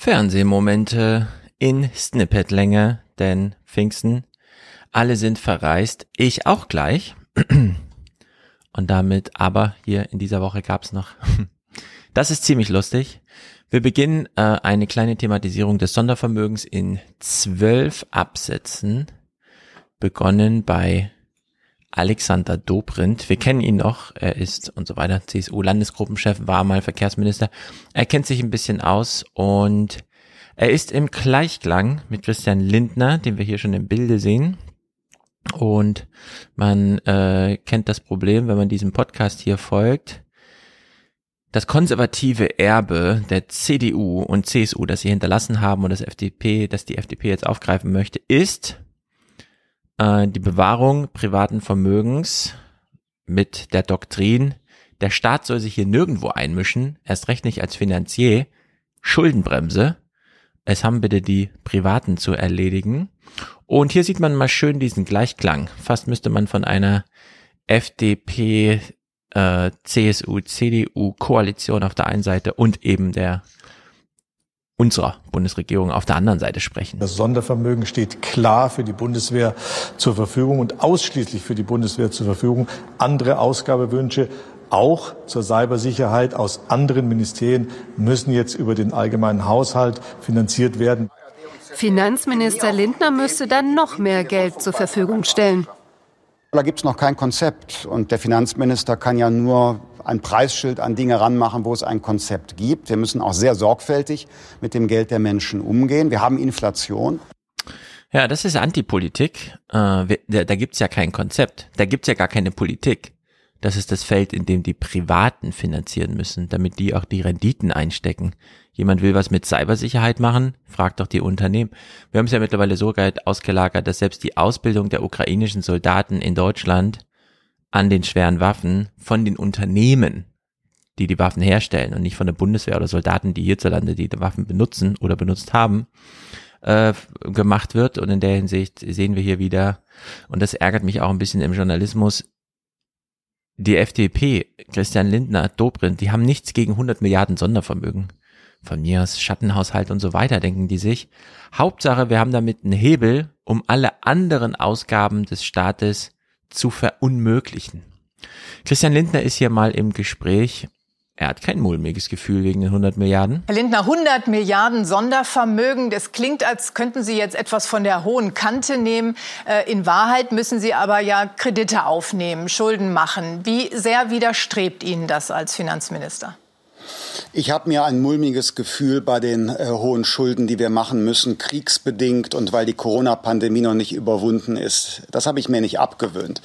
Fernsehmomente in Snippetlänge, denn Pfingsten, alle sind verreist, ich auch gleich. Und damit aber hier in dieser Woche gab's noch. Das ist ziemlich lustig. Wir beginnen äh, eine kleine Thematisierung des Sondervermögens in zwölf Absätzen, begonnen bei Alexander Dobrindt. Wir kennen ihn noch, er ist und so weiter, CSU-Landesgruppenchef, war mal Verkehrsminister. Er kennt sich ein bisschen aus und er ist im Gleichklang mit Christian Lindner, den wir hier schon im Bilde sehen. Und man äh, kennt das Problem, wenn man diesem Podcast hier folgt. Das konservative Erbe der CDU und CSU, das sie hinterlassen haben und das FDP, das die FDP jetzt aufgreifen möchte, ist, äh, die Bewahrung privaten Vermögens mit der Doktrin, der Staat soll sich hier nirgendwo einmischen, erst recht nicht als Finanzier, Schuldenbremse, es haben bitte die Privaten zu erledigen. Und hier sieht man mal schön diesen Gleichklang. Fast müsste man von einer FDP, äh, CSU, CDU Koalition auf der einen Seite und eben der unserer Bundesregierung auf der anderen Seite sprechen. Das Sondervermögen steht klar für die Bundeswehr zur Verfügung und ausschließlich für die Bundeswehr zur Verfügung. Andere Ausgabewünsche auch zur Cybersicherheit aus anderen Ministerien müssen jetzt über den allgemeinen Haushalt finanziert werden. Finanzminister Lindner müsste dann noch mehr Geld zur Verfügung stellen. Da gibt es noch kein Konzept. Und der Finanzminister kann ja nur ein Preisschild an Dinge ranmachen, wo es ein Konzept gibt. Wir müssen auch sehr sorgfältig mit dem Geld der Menschen umgehen. Wir haben Inflation. Ja, das ist Antipolitik. Äh, da da gibt es ja kein Konzept. Da gibt es ja gar keine Politik. Das ist das Feld, in dem die Privaten finanzieren müssen, damit die auch die Renditen einstecken. Jemand will was mit Cybersicherheit machen, fragt doch die Unternehmen. Wir haben es ja mittlerweile so ausgelagert, dass selbst die Ausbildung der ukrainischen Soldaten in Deutschland an den schweren Waffen von den Unternehmen, die die Waffen herstellen und nicht von der Bundeswehr oder Soldaten, die hierzulande die Waffen benutzen oder benutzt haben, äh, gemacht wird. Und in der Hinsicht sehen wir hier wieder, und das ärgert mich auch ein bisschen im Journalismus, die FDP, Christian Lindner, Dobrindt, die haben nichts gegen 100 Milliarden Sondervermögen. Von mir aus Schattenhaushalt und so weiter, denken die sich. Hauptsache, wir haben damit einen Hebel, um alle anderen Ausgaben des Staates zu verunmöglichen. Christian Lindner ist hier mal im Gespräch er hat kein mulmiges Gefühl wegen den 100 Milliarden. Herr Lindner, 100 Milliarden Sondervermögen. Das klingt, als könnten Sie jetzt etwas von der hohen Kante nehmen. Äh, in Wahrheit müssen Sie aber ja Kredite aufnehmen, Schulden machen. Wie sehr widerstrebt Ihnen das als Finanzminister? Ich habe mir ein mulmiges Gefühl bei den äh, hohen Schulden, die wir machen müssen, kriegsbedingt und weil die Corona-Pandemie noch nicht überwunden ist. Das habe ich mir nicht abgewöhnt.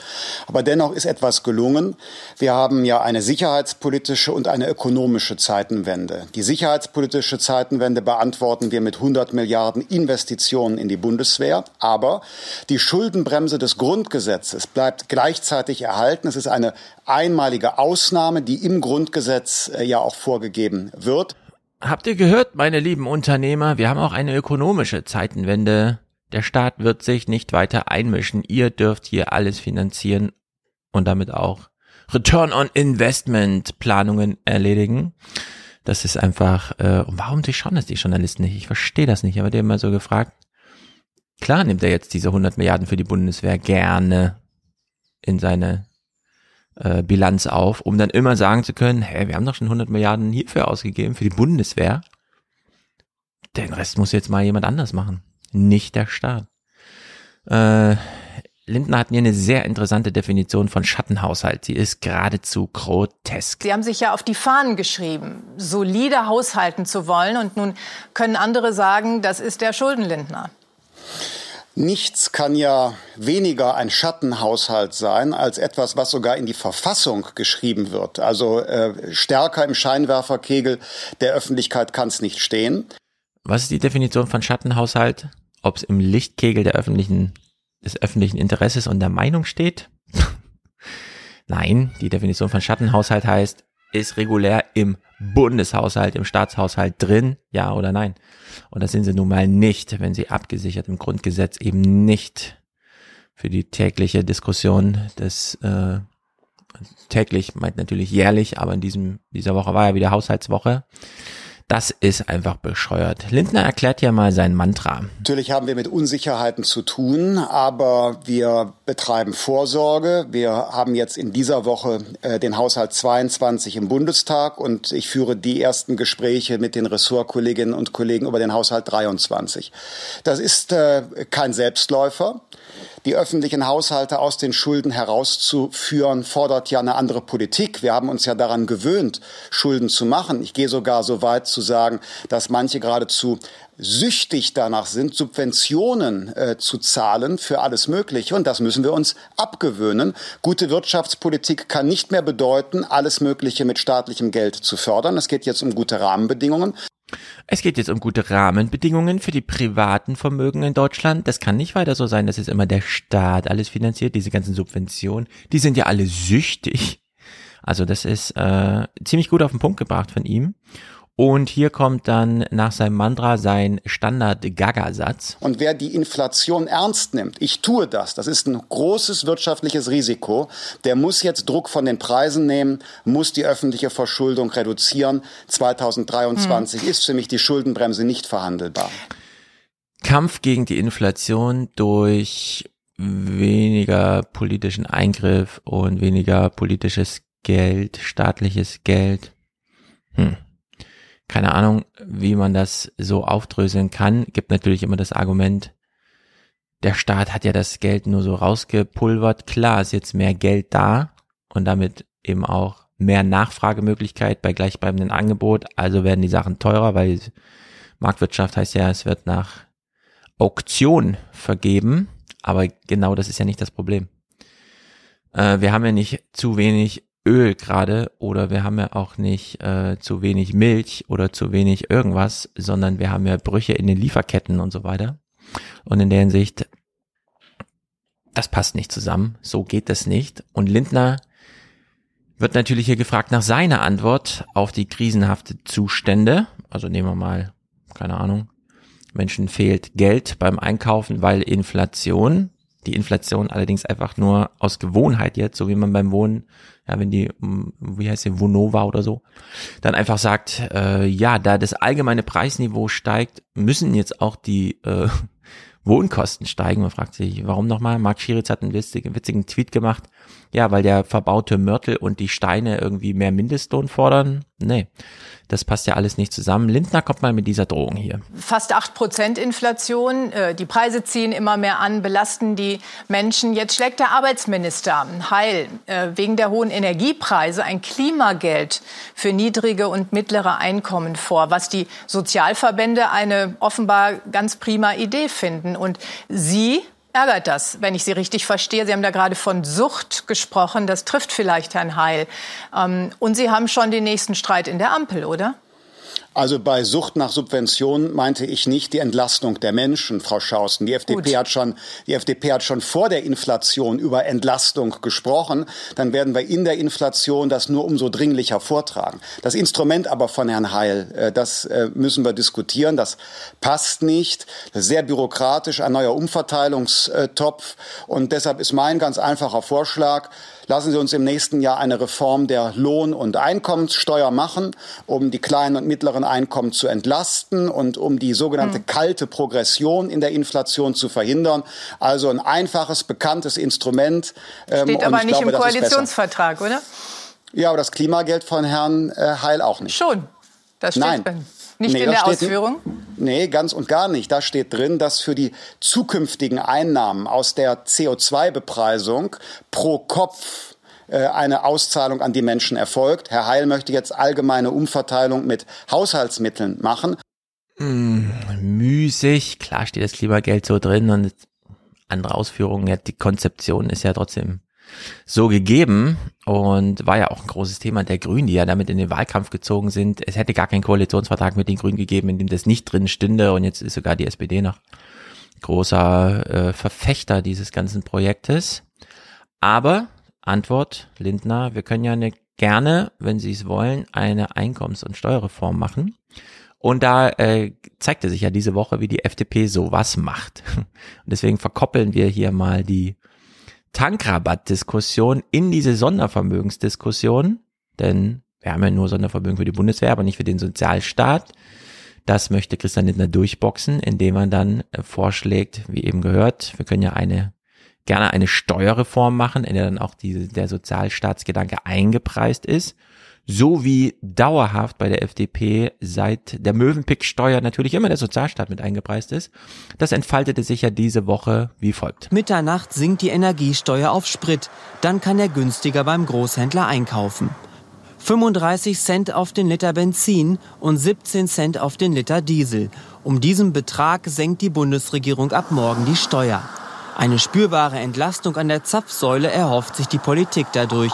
Aber dennoch ist etwas gelungen. Wir haben ja eine sicherheitspolitische und eine ökonomische Zeitenwende. Die sicherheitspolitische Zeitenwende beantworten wir mit 100 Milliarden Investitionen in die Bundeswehr. Aber die Schuldenbremse des Grundgesetzes bleibt gleichzeitig erhalten. Es ist eine einmalige Ausnahme, die im Grundgesetz äh, ja auch vorgegeben wird. Habt ihr gehört, meine lieben Unternehmer? Wir haben auch eine ökonomische Zeitenwende. Der Staat wird sich nicht weiter einmischen. Ihr dürft hier alles finanzieren und damit auch Return on Investment Planungen erledigen. Das ist einfach, äh, warum durchschauen das die Journalisten nicht? Ich verstehe das nicht, aber die haben mal so gefragt. Klar nimmt er jetzt diese 100 Milliarden für die Bundeswehr gerne in seine äh, Bilanz auf, um dann immer sagen zu können, hey, wir haben doch schon 100 Milliarden hierfür ausgegeben, für die Bundeswehr. Den Rest muss jetzt mal jemand anders machen, nicht der Staat. Äh, Lindner hat hier eine sehr interessante Definition von Schattenhaushalt. Sie ist geradezu grotesk. Sie haben sich ja auf die Fahnen geschrieben, solide haushalten zu wollen. Und nun können andere sagen, das ist der Schuldenlindner. Nichts kann ja weniger ein Schattenhaushalt sein als etwas, was sogar in die Verfassung geschrieben wird. Also äh, stärker im Scheinwerferkegel der Öffentlichkeit kann es nicht stehen. Was ist die Definition von Schattenhaushalt? Ob es im Lichtkegel der öffentlichen, des öffentlichen Interesses und der Meinung steht? Nein, die Definition von Schattenhaushalt heißt, ist regulär im Bundeshaushalt, im Staatshaushalt drin, ja oder nein? Und das sind sie nun mal nicht, wenn sie abgesichert im Grundgesetz eben nicht für die tägliche Diskussion des äh, täglich meint natürlich jährlich, aber in diesem dieser Woche war ja wieder Haushaltswoche. Das ist einfach bescheuert. Lindner erklärt ja mal sein Mantra. Natürlich haben wir mit Unsicherheiten zu tun, aber wir betreiben Vorsorge. Wir haben jetzt in dieser Woche äh, den Haushalt 22 im Bundestag und ich führe die ersten Gespräche mit den Ressortkolleginnen und Kollegen über den Haushalt 23. Das ist äh, kein Selbstläufer die öffentlichen Haushalte aus den Schulden herauszuführen, fordert ja eine andere Politik. Wir haben uns ja daran gewöhnt, Schulden zu machen. Ich gehe sogar so weit zu sagen, dass manche geradezu süchtig danach sind, Subventionen äh, zu zahlen für alles Mögliche. Und das müssen wir uns abgewöhnen. Gute Wirtschaftspolitik kann nicht mehr bedeuten, alles Mögliche mit staatlichem Geld zu fördern. Es geht jetzt um gute Rahmenbedingungen. Es geht jetzt um gute Rahmenbedingungen für die privaten Vermögen in Deutschland. Das kann nicht weiter so sein, dass jetzt immer der Staat alles finanziert, diese ganzen Subventionen. Die sind ja alle süchtig. Also das ist äh, ziemlich gut auf den Punkt gebracht von ihm. Und hier kommt dann nach seinem Mantra sein Standard-Gaga-Satz. Und wer die Inflation ernst nimmt, ich tue das, das ist ein großes wirtschaftliches Risiko, der muss jetzt Druck von den Preisen nehmen, muss die öffentliche Verschuldung reduzieren. 2023 hm. ist für mich die Schuldenbremse nicht verhandelbar. Kampf gegen die Inflation durch weniger politischen Eingriff und weniger politisches Geld, staatliches Geld. Hm keine Ahnung, wie man das so aufdröseln kann. Gibt natürlich immer das Argument, der Staat hat ja das Geld nur so rausgepulvert. Klar ist jetzt mehr Geld da und damit eben auch mehr Nachfragemöglichkeit bei gleichbleibendem Angebot. Also werden die Sachen teurer, weil Marktwirtschaft heißt ja, es wird nach Auktion vergeben. Aber genau das ist ja nicht das Problem. Äh, wir haben ja nicht zu wenig Öl gerade oder wir haben ja auch nicht äh, zu wenig Milch oder zu wenig irgendwas, sondern wir haben ja Brüche in den Lieferketten und so weiter. Und in der Hinsicht, das passt nicht zusammen, so geht das nicht. Und Lindner wird natürlich hier gefragt nach seiner Antwort auf die krisenhafte Zustände. Also nehmen wir mal, keine Ahnung, Menschen fehlt Geld beim Einkaufen, weil Inflation. Die Inflation allerdings einfach nur aus Gewohnheit jetzt, so wie man beim Wohnen ja, wenn die, mm, wie heißt die, Vonova oder so, dann einfach sagt, äh, ja, da das allgemeine Preisniveau steigt, müssen jetzt auch die äh, Wohnkosten steigen. Man fragt sich, warum nochmal? Marc Schieritz hat einen witzigen, witzigen Tweet gemacht. Ja, weil der verbaute Mörtel und die Steine irgendwie mehr Mindestlohn fordern. Nee, das passt ja alles nicht zusammen. Lindner kommt mal mit dieser Drohung hier. Fast acht Prozent Inflation. Äh, die Preise ziehen immer mehr an, belasten die Menschen. Jetzt schlägt der Arbeitsminister Heil äh, wegen der hohen Energiepreise ein Klimageld für niedrige und mittlere Einkommen vor, was die Sozialverbände eine offenbar ganz prima Idee finden. Und Sie ärgert das, wenn ich Sie richtig verstehe. Sie haben da gerade von Sucht gesprochen. Das trifft vielleicht Herrn Heil. Ähm, und Sie haben schon den nächsten Streit in der Ampel, oder? Also bei Sucht nach Subvention meinte ich nicht die Entlastung der Menschen, Frau Schausten. Die FDP Gut. hat schon, die FDP hat schon vor der Inflation über Entlastung gesprochen. Dann werden wir in der Inflation das nur umso dringlicher vortragen. Das Instrument aber von Herrn Heil, äh, das äh, müssen wir diskutieren. Das passt nicht. Das ist sehr bürokratisch, ein neuer Umverteilungstopf. Und deshalb ist mein ganz einfacher Vorschlag, Lassen Sie uns im nächsten Jahr eine Reform der Lohn- und Einkommenssteuer machen, um die kleinen und mittleren Einkommen zu entlasten und um die sogenannte hm. kalte Progression in der Inflation zu verhindern. Also ein einfaches, bekanntes Instrument. Ähm, Steht aber nicht glaube, im Koalitionsvertrag, oder? Ja, aber das Klimageld von Herrn äh, Heil auch nicht. Schon. Das steht Nein. drin. Nicht nee, in der Ausführung? Nee, ganz und gar nicht. Da steht drin, dass für die zukünftigen Einnahmen aus der CO2-Bepreisung pro Kopf äh, eine Auszahlung an die Menschen erfolgt. Herr Heil möchte jetzt allgemeine Umverteilung mit Haushaltsmitteln machen. Hm, müßig. Klar steht das Klimageld so drin und andere Ausführungen. Ja, die Konzeption ist ja trotzdem so gegeben und war ja auch ein großes Thema der Grünen, die ja damit in den Wahlkampf gezogen sind. Es hätte gar keinen Koalitionsvertrag mit den Grünen gegeben, in dem das nicht drin stünde und jetzt ist sogar die SPD noch großer äh, Verfechter dieses ganzen Projektes. Aber Antwort Lindner, wir können ja eine, gerne, wenn Sie es wollen, eine Einkommens- und Steuerreform machen. Und da äh, zeigte sich ja diese Woche, wie die FDP sowas macht. Und deswegen verkoppeln wir hier mal die Tankrabattdiskussion in diese Sondervermögensdiskussion, denn wir haben ja nur Sondervermögen für die Bundeswehr, aber nicht für den Sozialstaat. Das möchte Christian Lindner durchboxen, indem man dann äh, vorschlägt, wie eben gehört, wir können ja eine gerne eine Steuerreform machen, in der dann auch diese, der Sozialstaatsgedanke eingepreist ist so wie dauerhaft bei der FDP seit der Möwenpick-Steuer natürlich immer der Sozialstaat mit eingepreist ist. Das entfaltete sich ja diese Woche wie folgt. Mitternacht sinkt die Energiesteuer auf Sprit. Dann kann er günstiger beim Großhändler einkaufen. 35 Cent auf den Liter Benzin und 17 Cent auf den Liter Diesel. Um diesen Betrag senkt die Bundesregierung ab morgen die Steuer. Eine spürbare Entlastung an der Zapfsäule erhofft sich die Politik dadurch.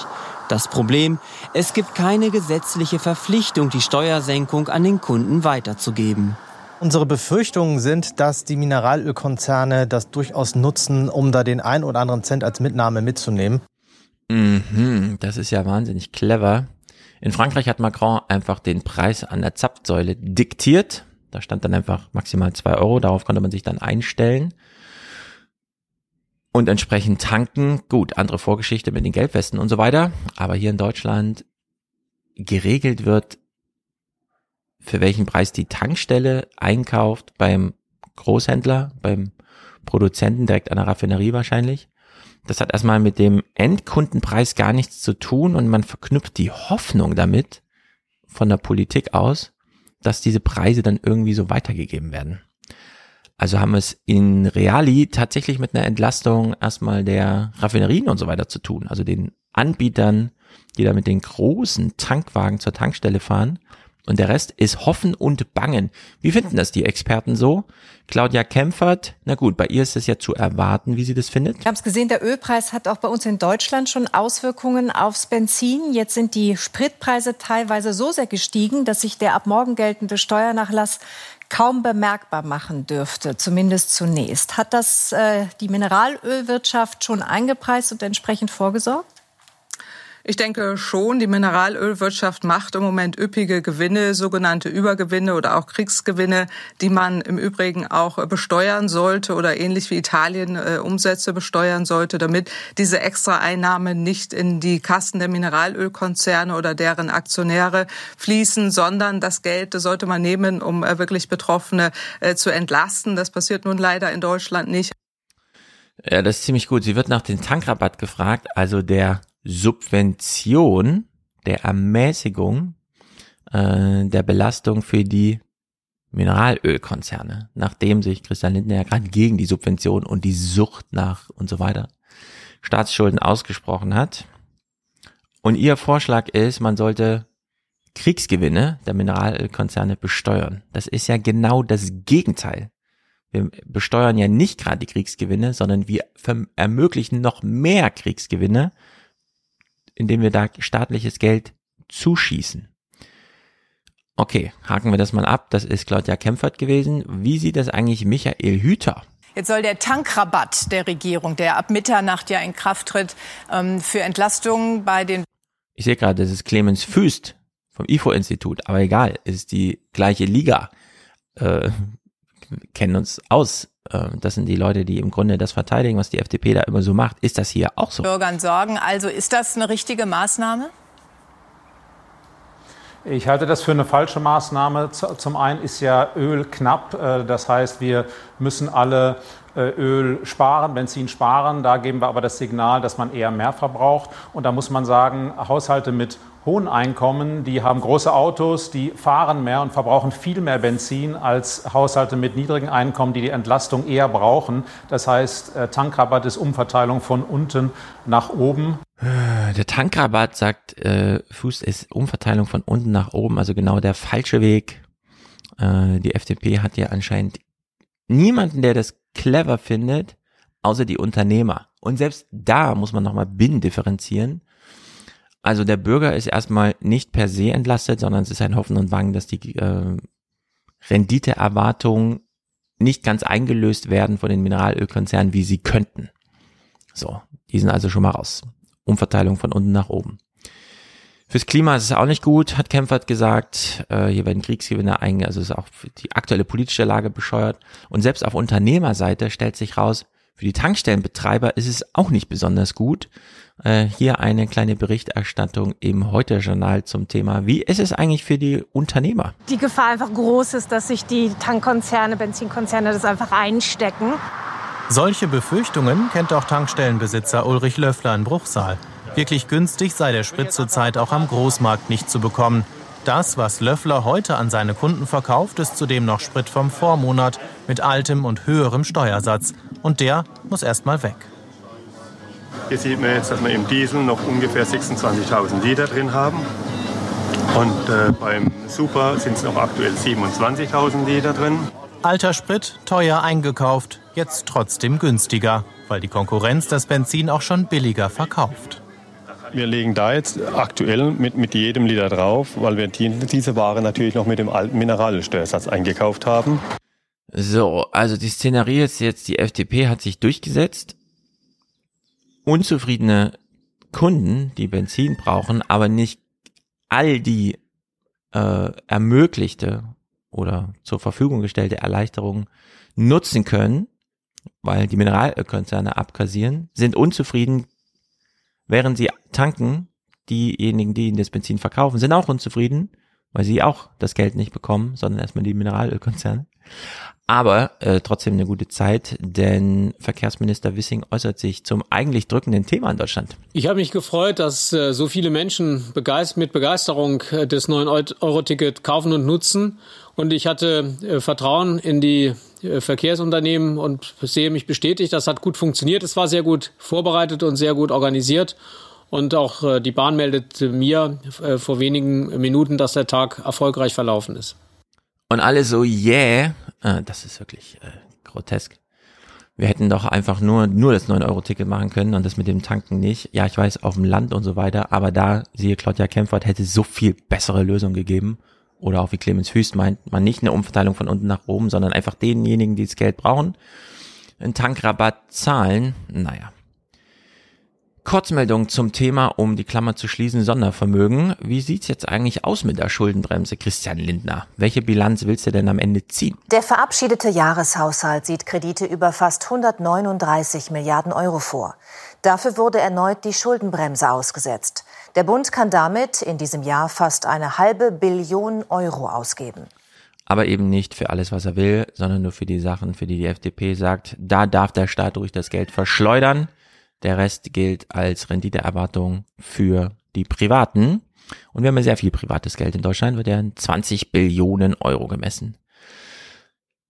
Das Problem, es gibt keine gesetzliche Verpflichtung, die Steuersenkung an den Kunden weiterzugeben. Unsere Befürchtungen sind, dass die Mineralölkonzerne das durchaus nutzen, um da den ein oder anderen Cent als Mitnahme mitzunehmen. Mhm, das ist ja wahnsinnig clever. In Frankreich hat Macron einfach den Preis an der Zapfsäule diktiert. Da stand dann einfach maximal zwei Euro. Darauf konnte man sich dann einstellen und entsprechend tanken. Gut, andere Vorgeschichte mit den Gelbwesten und so weiter. Aber hier in Deutschland geregelt wird, für welchen Preis die Tankstelle einkauft beim Großhändler, beim Produzenten direkt an der Raffinerie wahrscheinlich. Das hat erstmal mit dem Endkundenpreis gar nichts zu tun und man verknüpft die Hoffnung damit von der Politik aus, dass diese Preise dann irgendwie so weitergegeben werden. Also haben wir es in Reali tatsächlich mit einer Entlastung erstmal der Raffinerien und so weiter zu tun. Also den Anbietern, die da mit den großen Tankwagen zur Tankstelle fahren. Und der Rest ist Hoffen und Bangen. Wie finden das die Experten so? Claudia Kempfert, na gut, bei ihr ist es ja zu erwarten, wie sie das findet. Ich habe es gesehen, der Ölpreis hat auch bei uns in Deutschland schon Auswirkungen aufs Benzin. Jetzt sind die Spritpreise teilweise so sehr gestiegen, dass sich der ab morgen geltende Steuernachlass kaum bemerkbar machen dürfte, zumindest zunächst. Hat das äh, die Mineralölwirtschaft schon eingepreist und entsprechend vorgesorgt? Ich denke schon, die Mineralölwirtschaft macht im Moment üppige Gewinne, sogenannte Übergewinne oder auch Kriegsgewinne, die man im Übrigen auch besteuern sollte oder ähnlich wie Italien äh, Umsätze besteuern sollte, damit diese Extraeinnahmen nicht in die Kassen der Mineralölkonzerne oder deren Aktionäre fließen, sondern das Geld sollte man nehmen, um äh, wirklich Betroffene äh, zu entlasten. Das passiert nun leider in Deutschland nicht. Ja, das ist ziemlich gut. Sie wird nach dem Tankrabatt gefragt. Also der Subvention, der Ermäßigung äh, der Belastung für die Mineralölkonzerne, nachdem sich Christian Lindner ja gerade gegen die Subvention und die Sucht nach und so weiter Staatsschulden ausgesprochen hat. Und ihr Vorschlag ist, man sollte Kriegsgewinne der Mineralölkonzerne besteuern. Das ist ja genau das Gegenteil. Wir besteuern ja nicht gerade die Kriegsgewinne, sondern wir ermöglichen noch mehr Kriegsgewinne indem wir da staatliches Geld zuschießen. Okay, haken wir das mal ab. Das ist Claudia Kempfert gewesen. Wie sieht das eigentlich Michael Hüter? Jetzt soll der Tankrabatt der Regierung, der ab Mitternacht ja in Kraft tritt, ähm, für Entlastungen bei den. Ich sehe gerade, das ist Clemens Füst vom IFO-Institut, aber egal, es ist die gleiche Liga. Äh, kennen uns aus. Äh, das sind die Leute, die im Grunde das verteidigen, was die FDP da immer so macht. Ist das hier auch so? Bürgern sorgen. Also ist das eine richtige Maßnahme? Ich halte das für eine falsche Maßnahme. Zum einen ist ja Öl knapp. Äh, das heißt, wir müssen alle Öl sparen, Benzin sparen. Da geben wir aber das Signal, dass man eher mehr verbraucht. Und da muss man sagen, Haushalte mit hohen Einkommen, die haben große Autos, die fahren mehr und verbrauchen viel mehr Benzin als Haushalte mit niedrigen Einkommen, die die Entlastung eher brauchen. Das heißt, äh, Tankrabatt ist Umverteilung von unten nach oben. Äh, der Tankrabatt, sagt äh, Fuß, ist Umverteilung von unten nach oben, also genau der falsche Weg. Äh, die FDP hat ja anscheinend niemanden, der das clever findet, außer die Unternehmer. Und selbst da muss man nochmal binnen differenzieren. Also der Bürger ist erstmal nicht per se entlastet, sondern es ist ein Hoffen und Wangen, dass die äh, Renditeerwartungen nicht ganz eingelöst werden von den Mineralölkonzernen, wie sie könnten. So, die sind also schon mal raus. Umverteilung von unten nach oben. Fürs Klima ist es auch nicht gut, hat Kempfert gesagt. Äh, hier werden Kriegsgewinne einge, also ist auch die aktuelle politische Lage bescheuert. Und selbst auf Unternehmerseite stellt sich raus, Für die Tankstellenbetreiber ist es auch nicht besonders gut. Äh, hier eine kleine Berichterstattung im Heute-Journal zum Thema. Wie ist es eigentlich für die Unternehmer? Die Gefahr einfach groß ist, dass sich die Tankkonzerne, Benzinkonzerne das einfach einstecken. Solche Befürchtungen kennt auch Tankstellenbesitzer Ulrich Löffler in Bruchsal. Wirklich günstig sei der Sprit zurzeit auch am Großmarkt nicht zu bekommen. Das, was Löffler heute an seine Kunden verkauft, ist zudem noch Sprit vom Vormonat mit altem und höherem Steuersatz. Und der muss erst mal weg. Hier sieht man jetzt, dass wir im Diesel noch ungefähr 26.000 Liter drin haben. Und äh, beim Super sind es noch aktuell 27.000 Liter drin. Alter Sprit, teuer eingekauft, jetzt trotzdem günstiger, weil die Konkurrenz das Benzin auch schon billiger verkauft. Wir legen da jetzt aktuell mit, mit jedem Liter drauf, weil wir die, diese Ware natürlich noch mit dem alten Mineralsteuersatz eingekauft haben. So, also die Szenerie ist jetzt, die FDP hat sich durchgesetzt. Unzufriedene Kunden, die Benzin brauchen, aber nicht all die äh, ermöglichte oder zur Verfügung gestellte Erleichterungen nutzen können, weil die Mineralkonzerne abkassieren, sind unzufrieden, während sie tanken, diejenigen, die ihnen das Benzin verkaufen, sind auch unzufrieden, weil sie auch das Geld nicht bekommen, sondern erstmal die Mineralölkonzerne. Aber äh, trotzdem eine gute Zeit, denn Verkehrsminister Wissing äußert sich zum eigentlich drückenden Thema in Deutschland. Ich habe mich gefreut, dass äh, so viele Menschen begeist mit Begeisterung äh, das 9-Euro-Ticket kaufen und nutzen. Und ich hatte äh, Vertrauen in die Verkehrsunternehmen und sehe mich bestätigt, das hat gut funktioniert. Es war sehr gut vorbereitet und sehr gut organisiert. Und auch äh, die Bahn meldet mir äh, vor wenigen Minuten, dass der Tag erfolgreich verlaufen ist. Und alle so, yeah, äh, das ist wirklich äh, grotesk. Wir hätten doch einfach nur, nur das 9-Euro-Ticket machen können und das mit dem Tanken nicht. Ja, ich weiß, auf dem Land und so weiter, aber da, siehe Claudia Kempfert, hätte so viel bessere Lösung gegeben. Oder auch wie Clemens Hüst meint, man nicht eine Umverteilung von unten nach oben, sondern einfach denjenigen, die das Geld brauchen, einen Tankrabatt zahlen. Naja, Kurzmeldung zum Thema, um die Klammer zu schließen, Sondervermögen. Wie sieht's jetzt eigentlich aus mit der Schuldenbremse, Christian Lindner? Welche Bilanz willst du denn am Ende ziehen? Der verabschiedete Jahreshaushalt sieht Kredite über fast 139 Milliarden Euro vor. Dafür wurde erneut die Schuldenbremse ausgesetzt. Der Bund kann damit in diesem Jahr fast eine halbe Billion Euro ausgeben. Aber eben nicht für alles, was er will, sondern nur für die Sachen, für die die FDP sagt, da darf der Staat durch das Geld verschleudern. Der Rest gilt als Renditeerwartung für die Privaten. Und wir haben ja sehr viel privates Geld in Deutschland, wird ja in 20 Billionen Euro gemessen.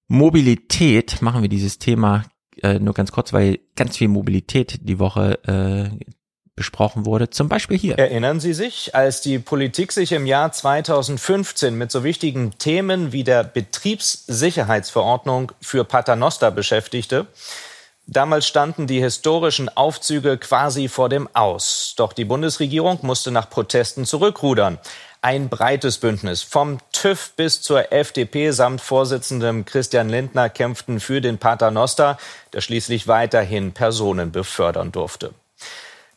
Mobilität, machen wir dieses Thema äh, nur ganz kurz, weil ganz viel Mobilität die Woche äh, besprochen wurde, zum Beispiel hier. Erinnern Sie sich, als die Politik sich im Jahr 2015 mit so wichtigen Themen wie der Betriebssicherheitsverordnung für Paternoster beschäftigte? Damals standen die historischen Aufzüge quasi vor dem Aus. Doch die Bundesregierung musste nach Protesten zurückrudern. Ein breites Bündnis vom TÜV bis zur FDP samt Vorsitzendem Christian Lindner kämpften für den Paternoster, der schließlich weiterhin Personen befördern durfte.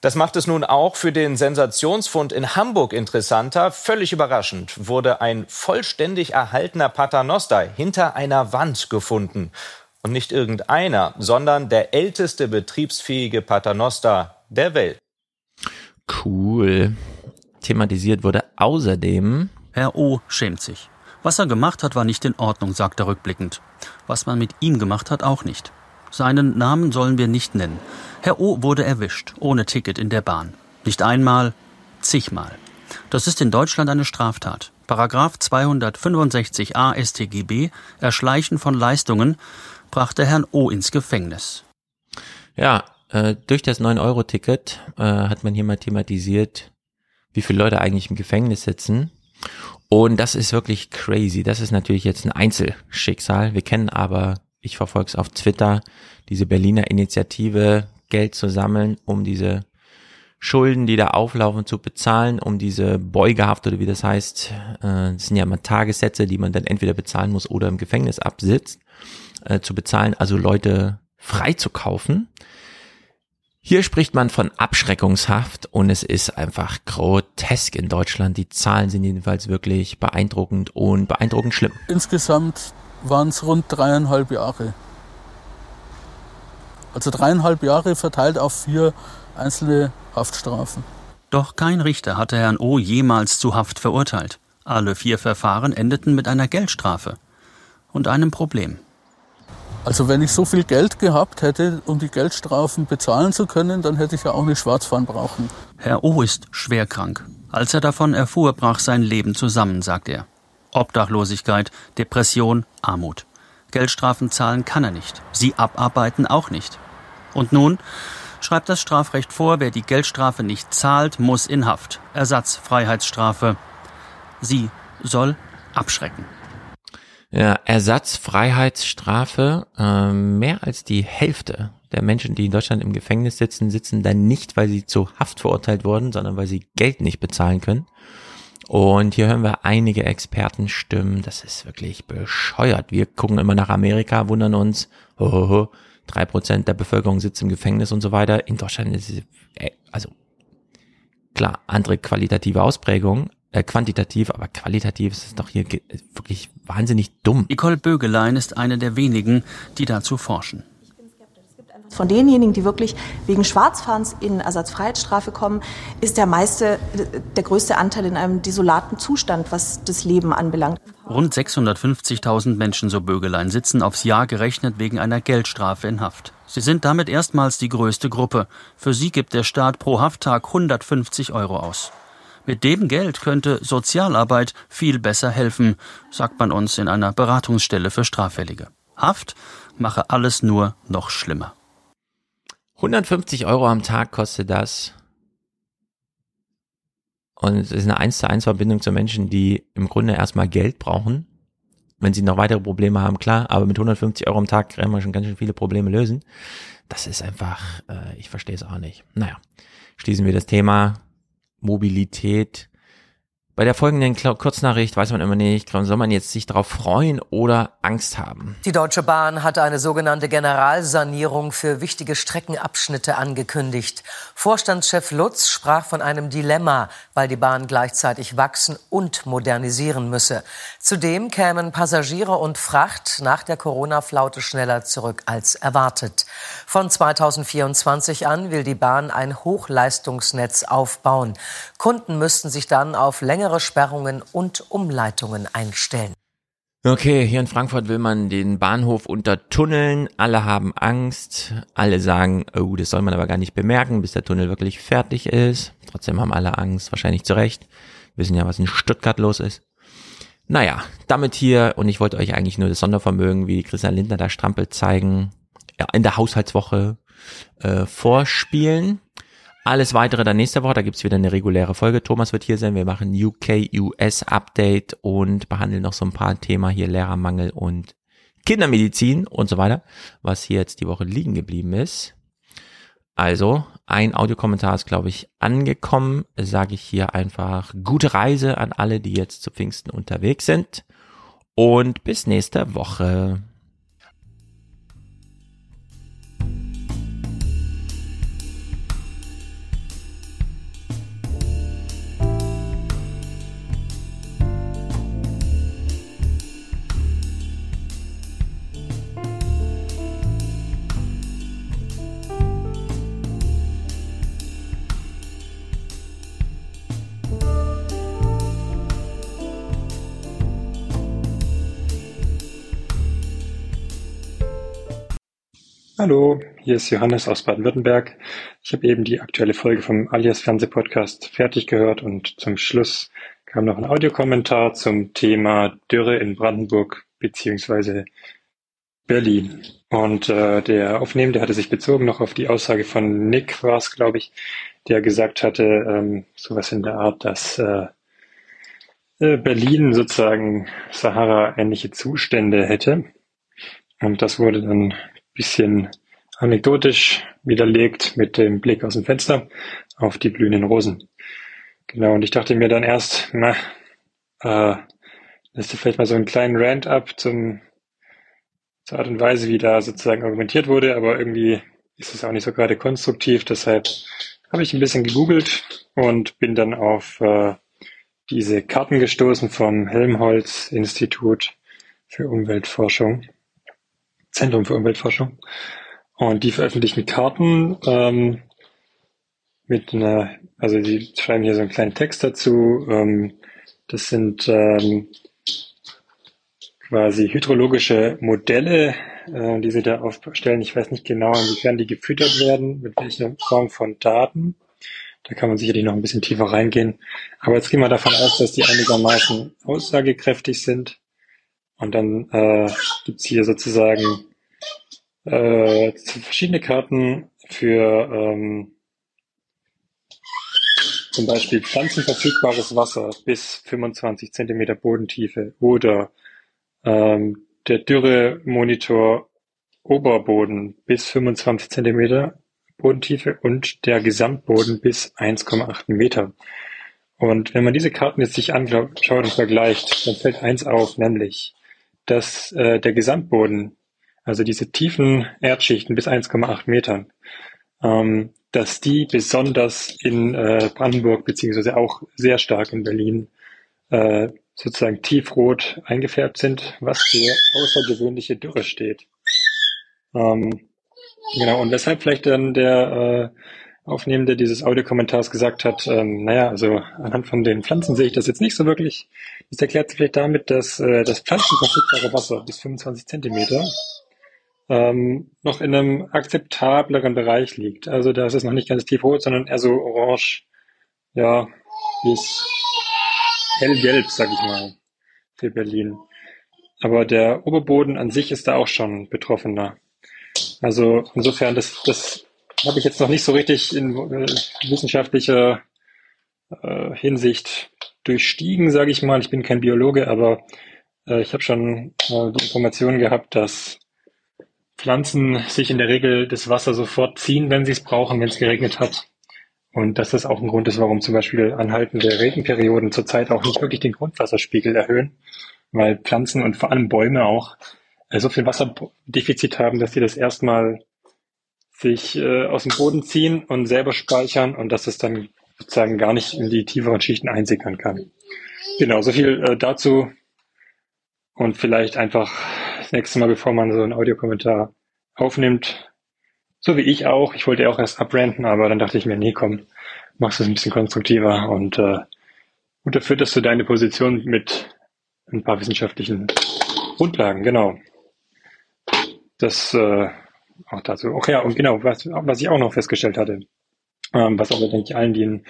Das macht es nun auch für den Sensationsfund in Hamburg interessanter. Völlig überraschend wurde ein vollständig erhaltener Paternoster hinter einer Wand gefunden. Und nicht irgendeiner, sondern der älteste betriebsfähige Paternoster der Welt. Cool. Thematisiert wurde außerdem. Herr O. schämt sich. Was er gemacht hat, war nicht in Ordnung, sagt er rückblickend. Was man mit ihm gemacht hat, auch nicht. Seinen Namen sollen wir nicht nennen. Herr O. wurde erwischt, ohne Ticket in der Bahn. Nicht einmal, zigmal. Das ist in Deutschland eine Straftat. Paragraph 265a StGB, Erschleichen von Leistungen, brachte Herrn O ins Gefängnis. Ja, äh, durch das 9-Euro-Ticket äh, hat man hier mal thematisiert, wie viele Leute eigentlich im Gefängnis sitzen. Und das ist wirklich crazy. Das ist natürlich jetzt ein Einzelschicksal. Wir kennen aber, ich verfolge es auf Twitter, diese Berliner Initiative, Geld zu sammeln, um diese Schulden, die da auflaufen, zu bezahlen, um diese Beugehaft oder wie das heißt, äh, das sind ja immer Tagessätze, die man dann entweder bezahlen muss oder im Gefängnis absitzt äh, zu bezahlen, also Leute frei zu kaufen. Hier spricht man von Abschreckungshaft und es ist einfach grotesk in Deutschland. Die Zahlen sind jedenfalls wirklich beeindruckend und beeindruckend schlimm. Insgesamt waren es rund dreieinhalb Jahre. Also dreieinhalb Jahre verteilt auf vier einzelne Haftstrafen. Doch kein Richter hatte Herrn O. jemals zu Haft verurteilt. Alle vier Verfahren endeten mit einer Geldstrafe und einem Problem. Also wenn ich so viel Geld gehabt hätte, um die Geldstrafen bezahlen zu können, dann hätte ich ja auch nicht schwarz fahren brauchen. Herr O. ist schwer krank. Als er davon erfuhr, brach sein Leben zusammen, sagt er. Obdachlosigkeit, Depression, Armut. Geldstrafen zahlen kann er nicht. Sie abarbeiten auch nicht. Und nun schreibt das Strafrecht vor, wer die Geldstrafe nicht zahlt, muss in Haft. Ersatzfreiheitsstrafe. Sie soll abschrecken. Ja, Ersatzfreiheitsstrafe. Äh, mehr als die Hälfte der Menschen, die in Deutschland im Gefängnis sitzen, sitzen dann nicht, weil sie zu Haft verurteilt wurden, sondern weil sie Geld nicht bezahlen können. Und hier hören wir einige Expertenstimmen. Das ist wirklich bescheuert. Wir gucken immer nach Amerika, wundern uns. Drei Prozent der Bevölkerung sitzt im Gefängnis und so weiter. In Deutschland ist es, äh, also klar, andere qualitative Ausprägungen, äh, quantitativ, aber qualitativ ist es doch hier wirklich wahnsinnig dumm. Nicole Bögelein ist eine der wenigen, die dazu forschen. Von denjenigen, die wirklich wegen Schwarzfahrens in Ersatzfreiheitsstrafe kommen, ist der meiste, der größte Anteil in einem desolaten Zustand, was das Leben anbelangt. Rund 650.000 Menschen, so Bögelein, sitzen aufs Jahr gerechnet wegen einer Geldstrafe in Haft. Sie sind damit erstmals die größte Gruppe. Für sie gibt der Staat pro Hafttag 150 Euro aus. Mit dem Geld könnte Sozialarbeit viel besser helfen, sagt man uns in einer Beratungsstelle für Straffällige. Haft mache alles nur noch schlimmer. 150 Euro am Tag kostet das. Und es ist eine 1 zu 1 Verbindung zu Menschen, die im Grunde erstmal Geld brauchen. Wenn sie noch weitere Probleme haben, klar, aber mit 150 Euro am Tag können wir schon ganz schön viele Probleme lösen. Das ist einfach, äh, ich verstehe es auch nicht. Naja, schließen wir das Thema Mobilität bei der folgenden Kurznachricht weiß man immer nicht, soll man jetzt sich darauf freuen oder Angst haben. Die Deutsche Bahn hatte eine sogenannte Generalsanierung für wichtige Streckenabschnitte angekündigt. Vorstandschef Lutz sprach von einem Dilemma, weil die Bahn gleichzeitig wachsen und modernisieren müsse. Zudem kämen Passagiere und Fracht nach der Corona-Flaute schneller zurück als erwartet. Von 2024 an will die Bahn ein Hochleistungsnetz aufbauen. Kunden müssten sich dann auf längere längere Sperrungen und Umleitungen einstellen. Okay, hier in Frankfurt will man den Bahnhof untertunneln. Alle haben Angst. Alle sagen, oh, das soll man aber gar nicht bemerken, bis der Tunnel wirklich fertig ist. Trotzdem haben alle Angst, wahrscheinlich zu Recht. Wissen ja, was in Stuttgart los ist. Naja, damit hier, und ich wollte euch eigentlich nur das Sondervermögen, wie Christian Lindner da strampelt, zeigen, ja, in der Haushaltswoche äh, vorspielen. Alles weitere dann nächste Woche, da gibt's wieder eine reguläre Folge. Thomas wird hier sein, wir machen UK-US-Update und behandeln noch so ein paar Themen hier, Lehrermangel und Kindermedizin und so weiter, was hier jetzt die Woche liegen geblieben ist. Also, ein Audiokommentar ist, glaube ich, angekommen. Sage ich hier einfach gute Reise an alle, die jetzt zu Pfingsten unterwegs sind. Und bis nächste Woche. Hallo, hier ist Johannes aus Baden-Württemberg. Ich habe eben die aktuelle Folge vom Alias Fernsehpodcast fertig gehört und zum Schluss kam noch ein Audiokommentar zum Thema Dürre in Brandenburg beziehungsweise Berlin. Und äh, der Aufnehmende hatte sich bezogen noch auf die Aussage von Nick, war es, glaube ich, der gesagt hatte, ähm, sowas in der Art, dass äh, äh Berlin sozusagen Sahara-ähnliche Zustände hätte. Und das wurde dann bisschen anekdotisch widerlegt mit dem Blick aus dem Fenster auf die blühenden Rosen. Genau, und ich dachte mir dann erst, na, äh, lässt du vielleicht mal so einen kleinen Rant ab zum, zur Art und Weise, wie da sozusagen argumentiert wurde, aber irgendwie ist es auch nicht so gerade konstruktiv, deshalb habe ich ein bisschen gegoogelt und bin dann auf äh, diese Karten gestoßen vom Helmholtz Institut für Umweltforschung. Zentrum für Umweltforschung. Und die veröffentlichen Karten ähm, mit einer, also die schreiben hier so einen kleinen Text dazu. Ähm, das sind ähm, quasi hydrologische Modelle, äh, die sie da aufstellen. Ich weiß nicht genau, inwiefern die gefüttert werden, mit welcher Form von Daten. Da kann man sicherlich noch ein bisschen tiefer reingehen. Aber jetzt gehen wir davon aus, dass die einigermaßen aussagekräftig sind. Und dann äh, gibt hier sozusagen äh, verschiedene Karten für ähm, zum Beispiel pflanzenverfügbares Wasser bis 25 Zentimeter Bodentiefe oder ähm, der Dürremonitor Oberboden bis 25 Zentimeter Bodentiefe und der Gesamtboden bis 1,8 Meter. Und wenn man diese Karten jetzt sich anschaut und vergleicht, dann fällt eins auf, nämlich, dass äh, der Gesamtboden, also diese tiefen Erdschichten bis 1,8 Metern, ähm, dass die besonders in äh, Brandenburg beziehungsweise auch sehr stark in Berlin äh, sozusagen tiefrot eingefärbt sind, was für außergewöhnliche Dürre steht. Ähm, genau, und weshalb vielleicht dann der äh, Aufnehmende dieses Audiokommentars gesagt hat, ähm, naja, also anhand von den Pflanzen sehe ich das jetzt nicht so wirklich. Das erklärt sich vielleicht damit, dass äh, das pflanzenverfügbare Wasser bis 25 Zentimeter ähm, noch in einem akzeptableren Bereich liegt. Also da ist es noch nicht ganz tiefrot, sondern eher so orange, ja, bis hellgelb, sag ich mal, für Berlin. Aber der Oberboden an sich ist da auch schon betroffener. Also insofern, das, das habe ich jetzt noch nicht so richtig in äh, wissenschaftlicher äh, Hinsicht durchstiegen, sage ich mal. Ich bin kein Biologe, aber äh, ich habe schon äh, die Information gehabt, dass Pflanzen sich in der Regel das Wasser sofort ziehen, wenn sie es brauchen, wenn es geregnet hat. Und dass das auch ein Grund ist, warum zum Beispiel anhaltende Regenperioden zurzeit auch nicht wirklich den Grundwasserspiegel erhöhen, weil Pflanzen und vor allem Bäume auch äh, so viel Wasserdefizit haben, dass sie das erstmal sich äh, aus dem Boden ziehen und selber speichern und dass es dann sozusagen gar nicht in die tieferen Schichten einsickern kann. Genau, so viel äh, dazu. Und vielleicht einfach das nächste Mal, bevor man so einen Audiokommentar aufnimmt, so wie ich auch. Ich wollte auch erst abrenten, aber dann dachte ich mir, nee, komm, machst du es ein bisschen konstruktiver und äh, unterfütterst du deine Position mit ein paar wissenschaftlichen Grundlagen, genau. Das äh, auch dazu. Okay, ja, und genau, was, was ich auch noch festgestellt hatte, ähm, was aber, denke ich, allen, die in,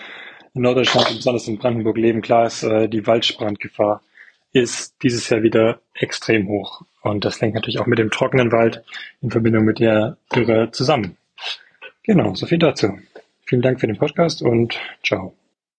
in Norddeutschland besonders in Brandenburg leben, klar ist, äh, die Waldbrandgefahr ist dieses Jahr wieder extrem hoch. Und das hängt natürlich auch mit dem trockenen Wald in Verbindung mit der Dürre zusammen. Genau, so viel dazu. Vielen Dank für den Podcast und ciao.